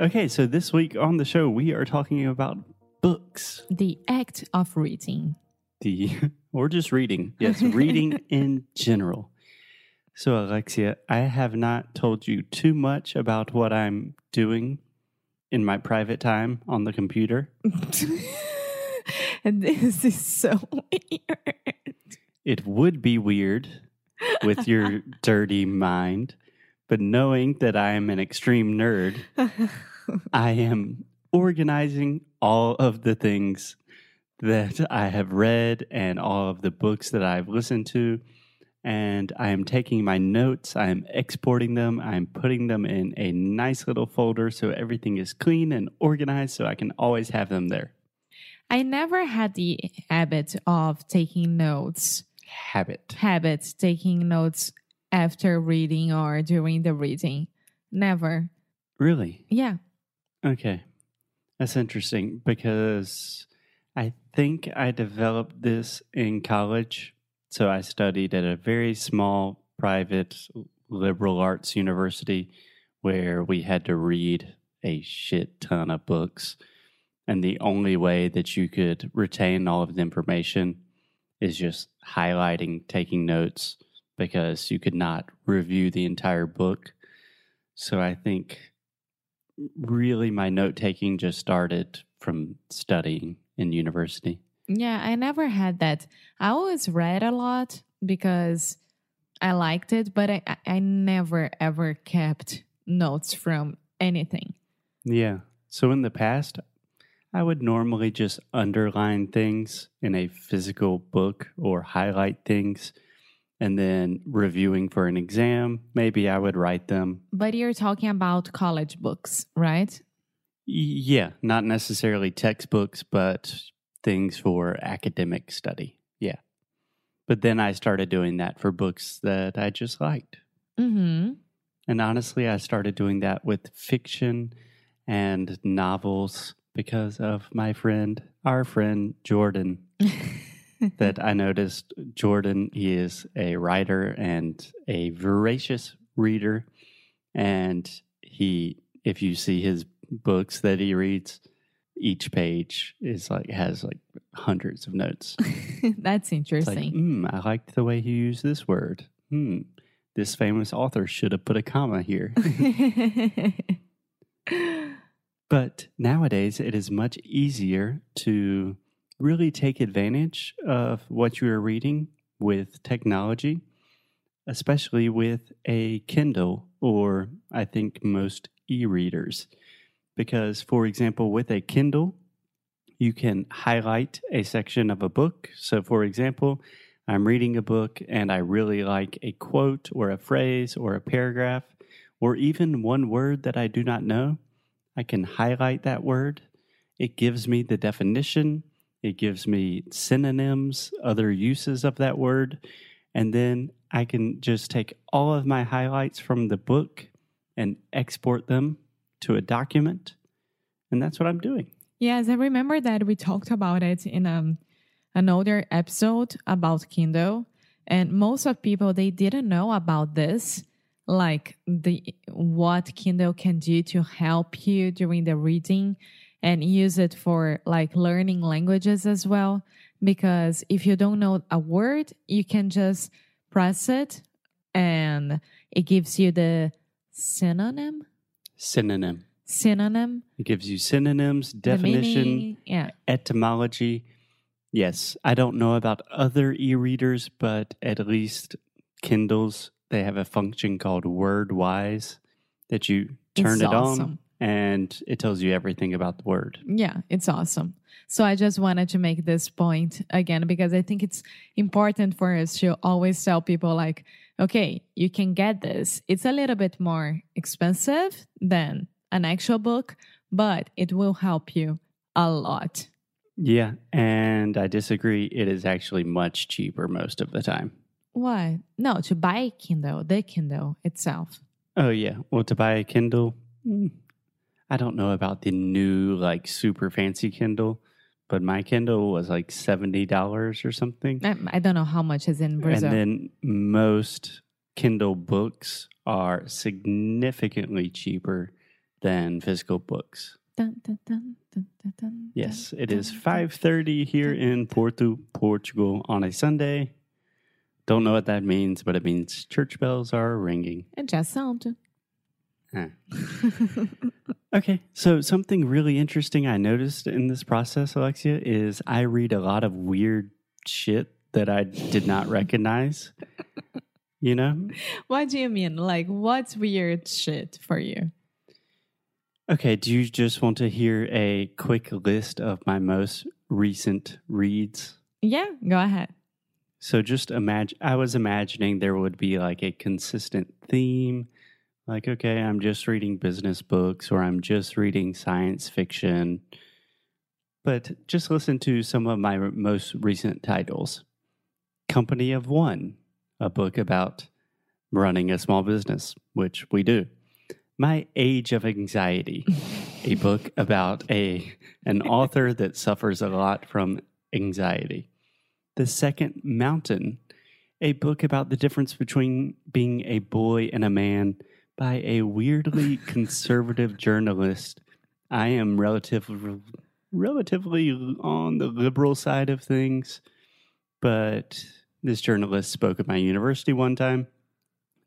Okay, so this week on the show, we are talking about books. The act of reading. The or just reading. Yes, reading in general. So, Alexia, I have not told you too much about what I'm doing in my private time on the computer. and this is so weird. It would be weird with your dirty mind, but knowing that I am an extreme nerd, I am organizing all of the things that I have read and all of the books that I've listened to. And I am taking my notes, I am exporting them, I'm putting them in a nice little folder so everything is clean and organized so I can always have them there. I never had the habit of taking notes. Habit. Habit taking notes after reading or during the reading. Never. Really? Yeah. Okay. That's interesting because I think I developed this in college. So I studied at a very small private liberal arts university where we had to read a shit ton of books. And the only way that you could retain all of the information is just highlighting, taking notes, because you could not review the entire book. So I think really my note taking just started from studying in university. Yeah, I never had that. I always read a lot because I liked it, but I, I never ever kept notes from anything. Yeah. So in the past, I would normally just underline things in a physical book or highlight things and then reviewing for an exam, maybe I would write them. But you're talking about college books, right? Yeah, not necessarily textbooks, but things for academic study. Yeah. But then I started doing that for books that I just liked. Mm-hmm. And honestly, I started doing that with fiction and novels because of my friend, our friend Jordan. that I noticed Jordan, he is a writer and a voracious reader. And he, if you see his books that he reads, each page is like has like hundreds of notes. That's interesting. Like, mm, I liked the way he used this word. Hmm, this famous author should have put a comma here. but nowadays, it is much easier to really take advantage of what you are reading with technology, especially with a Kindle or I think most e readers. Because, for example, with a Kindle, you can highlight a section of a book. So, for example, I'm reading a book and I really like a quote or a phrase or a paragraph or even one word that I do not know. I can highlight that word. It gives me the definition it gives me synonyms, other uses of that word. And then I can just take all of my highlights from the book and export them to a document. And that's what I'm doing. Yes, I remember that we talked about it in um, another episode about Kindle. And most of people they didn't know about this, like the what Kindle can do to help you during the reading and use it for like learning languages as well. Because if you don't know a word, you can just press it and it gives you the synonym. Synonym. Synonym. It gives you synonyms, definition, meaning, yeah. etymology. Yes, I don't know about other e readers, but at least Kindles, they have a function called WordWise that you turn It's it awesome. on and it tells you everything about the word. Yeah, it's awesome. So I just wanted to make this point again because I think it's important for us to always tell people like, okay, you can get this. It's a little bit more expensive than an actual book, but it will help you a lot. Yeah, and I disagree. It is actually much cheaper most of the time. What? No, to buy Kindle, the Kindle itself. Oh, yeah. Well, to buy a Kindle, mm, I don't know about the new, like, super fancy Kindle, but my Kindle was like $70 or something. I, I don't know how much is in Brazil. And then most Kindle books are significantly cheaper than physical books. Dun, dun, dun, Yes, it is dun. 5:30 here in Porto, Portugal on a Sunday. Don't know what that means, but it means church bells are ringing. It just sounded. Okay, so something really interesting I noticed in this process, Alexia, is I read a lot of weird shit that I did not recognize. You know? what do you mean? Like, what's weird shit for you? Okay, do you just want to hear a quick list of my most recent reads? Yeah, go ahead. So just imagine, I was imagining there would be like a consistent theme. Like, okay, I'm just reading business books or I'm just reading science fiction. But just listen to some of my most recent titles Company of One, a book about running a small business, which we do. My Age of Anxiety, a book about a an author that suffers a lot from anxiety. The Second Mountain, a book about the difference between being a boy and a man by a weirdly conservative journalist. I am relatively relatively on the liberal side of things, but this journalist spoke at my university one time.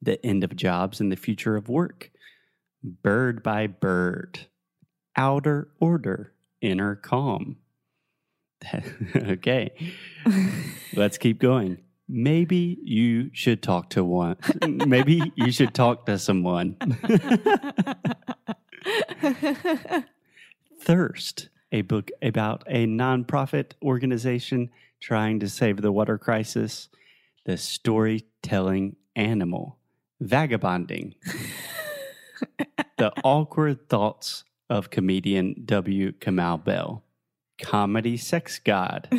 The end of jobs and the future of work. Bird by bird. Outer order. Inner calm. okay. Let's keep going. Maybe you should talk to one. Maybe you should talk to someone. Thirst, a book about a nonprofit organization trying to save the water crisis. The storytelling animal. Vagabonding. the awkward thoughts of comedian W. Kamau Bell. Comedy sex god.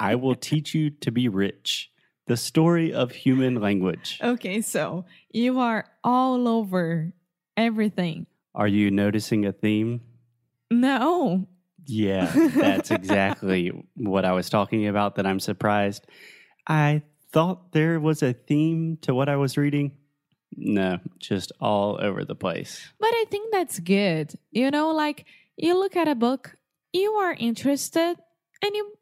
I will teach you to be rich. The story of human language. okay, so you are all over everything. Are you noticing a theme? No. Yeah, that's exactly what I was talking about. That I'm surprised. I thought there was a theme to what I was reading. No, just all over the place. But I think that's good. You know, like you look at a book, you are interested and you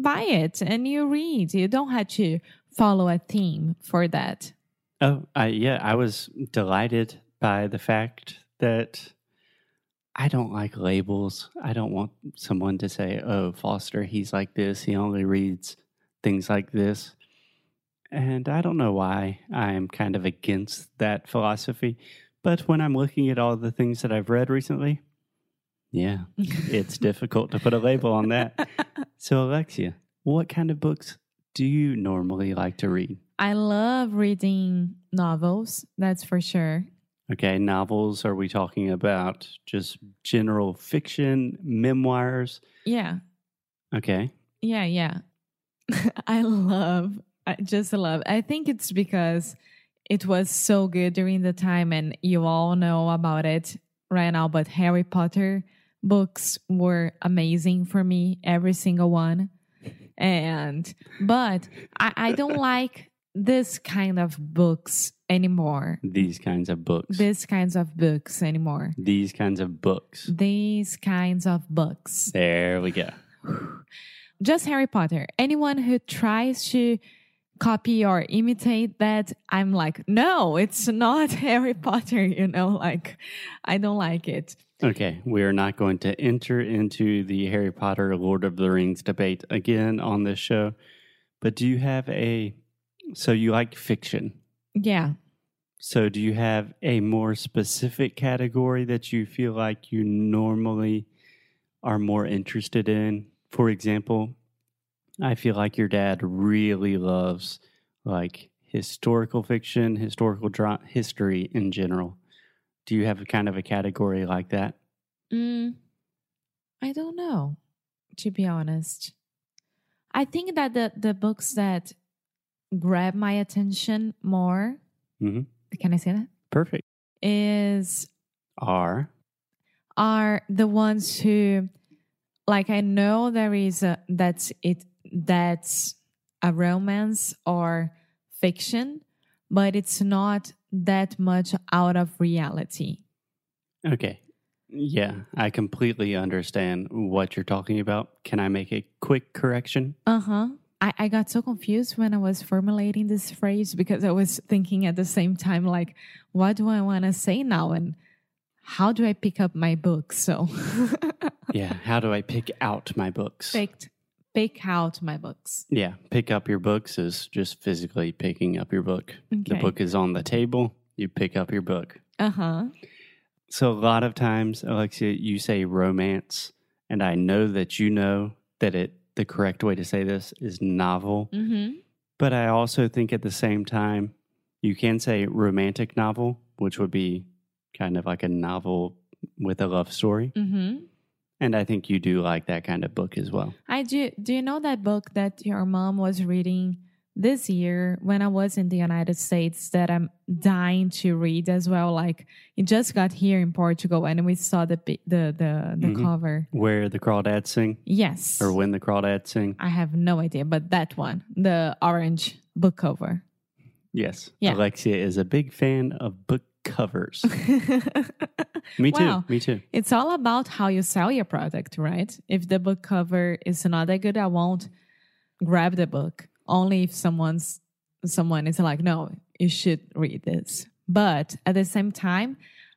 buy it and you read. You don't have to follow a theme for that. Oh, I, yeah, I was delighted by the fact that I don't like labels. I don't want someone to say, oh, Foster, he's like this. He only reads things like this. And I don't know why I'm kind of against that philosophy. But when I'm looking at all the things that I've read recently, yeah, it's difficult to put a label on that. So, Alexia, what kind of books do you normally like to read? I love reading novels, that's for sure. Okay, novels. Are we talking about just general fiction, memoirs? Yeah. Okay. Yeah, yeah. I love, I just love. I think it's because it was so good during the time, and you all know about it right now. But Harry Potter books were amazing for me, every single one. And, but I, I don't like this kind of books anymore. These kinds of books. These kinds of books anymore. These kinds of books. These kinds of books. There we go. just Harry Potter. Anyone who tries to copy or imitate that, I'm like, no, it's not Harry Potter, you know, like I don't like it. Okay, we are not going to enter into the Harry Potter Lord of the Rings debate again on this show. But do you have a so you like fiction? Yeah. So do you have a more specific category that you feel like you normally are more interested in? For example, I feel like your dad really loves like historical fiction, historical dra- history in general. Do you have a kind of a category like that? Mm, I don't know, to be honest. I think that the, the books that grab my attention more, Mhm. can I say that? Perfect. Is Are are the ones who like I know there is a that's it that's a romance or fiction, but it's not that much out of reality. okay. Yeah, I completely understand what you're talking about. Can I make a quick correction? Uh huh. I, I got so confused when I was formulating this phrase because I was thinking at the same time, like, what do I want to say now? And how do I pick up my books? So, yeah, how do I pick out my books? picked, pick out my books. Yeah, pick up your books is just physically picking up your book. The book is on the table, you pick up your book. Uh huh. So, a lot of times, Alexia, you say romance, and I know that you know that it the correct way to say this is novel. Mm hmm. But I also think at the same time, you can say romantic novel, which would be kind of like a novel with a love story. Mm hmm. And I think you do like that kind of book as well. I do. Do you know that book that your mom was reading this year when I was in the United States that I'm dying to read as well? Like it just got here in Portugal and we saw the the the, the Mhm. cover. Where the crawdads sing, Yes. or when the crawdads sing. I have no idea, but that one, the orange book cover. Yes. Yeah. Alexia is a big fan of book covers. Me too. Wow. Me too. it's all about how you sell your product, right? If the book cover is not that good, I won't grab the book. Only if someone's someone is like, no, you should read this. But at the same time,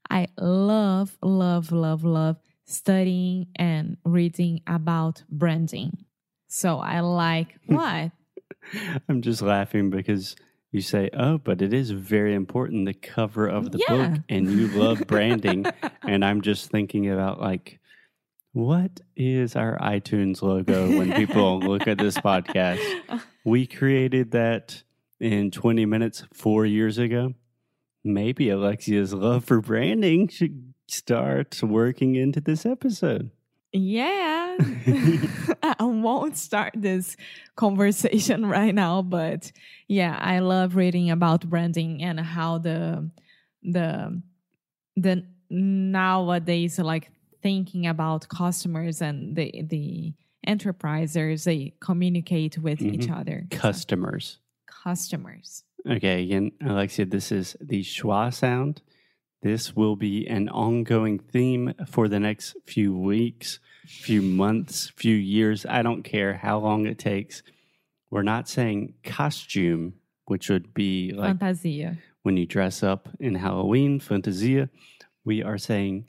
I love, love, love, love studying and reading about branding. So I like hmm. what? I'm just laughing because you say, "Oh, but it is very important the cover of the Yeah. book and you love branding." and I'm just thinking about like what is our iTunes logo when people look at this podcast? We created that in 20 minutes 4 years ago. Maybe Alexia's love for branding should start working into this episode. Yeah. I won't start this conversation right now, but yeah, I love reading about branding and how the the the nowadays like thinking about customers and the the enterprisers they communicate with each mm-hmm. other. Customers. Customers. Okay, again, Alexia, this is the schwa sound. This will be an ongoing theme for the next few weeks, few months, few years. I don't care how long it takes. We're not saying costume, which would be like Fantasia. when you dress up in Halloween, fantasia. We are saying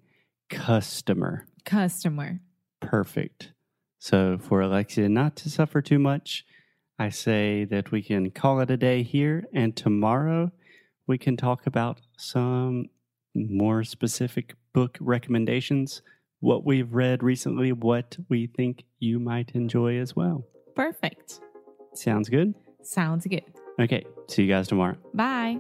customer. Customer. Perfect. So, for Alexia not to suffer too much, I say that we can call it a day here, and tomorrow we can talk about some more specific book recommendations, what we've read recently, what we think you might enjoy as well. Perfect. Sounds good? Sounds good. Okay, see you guys tomorrow. Bye.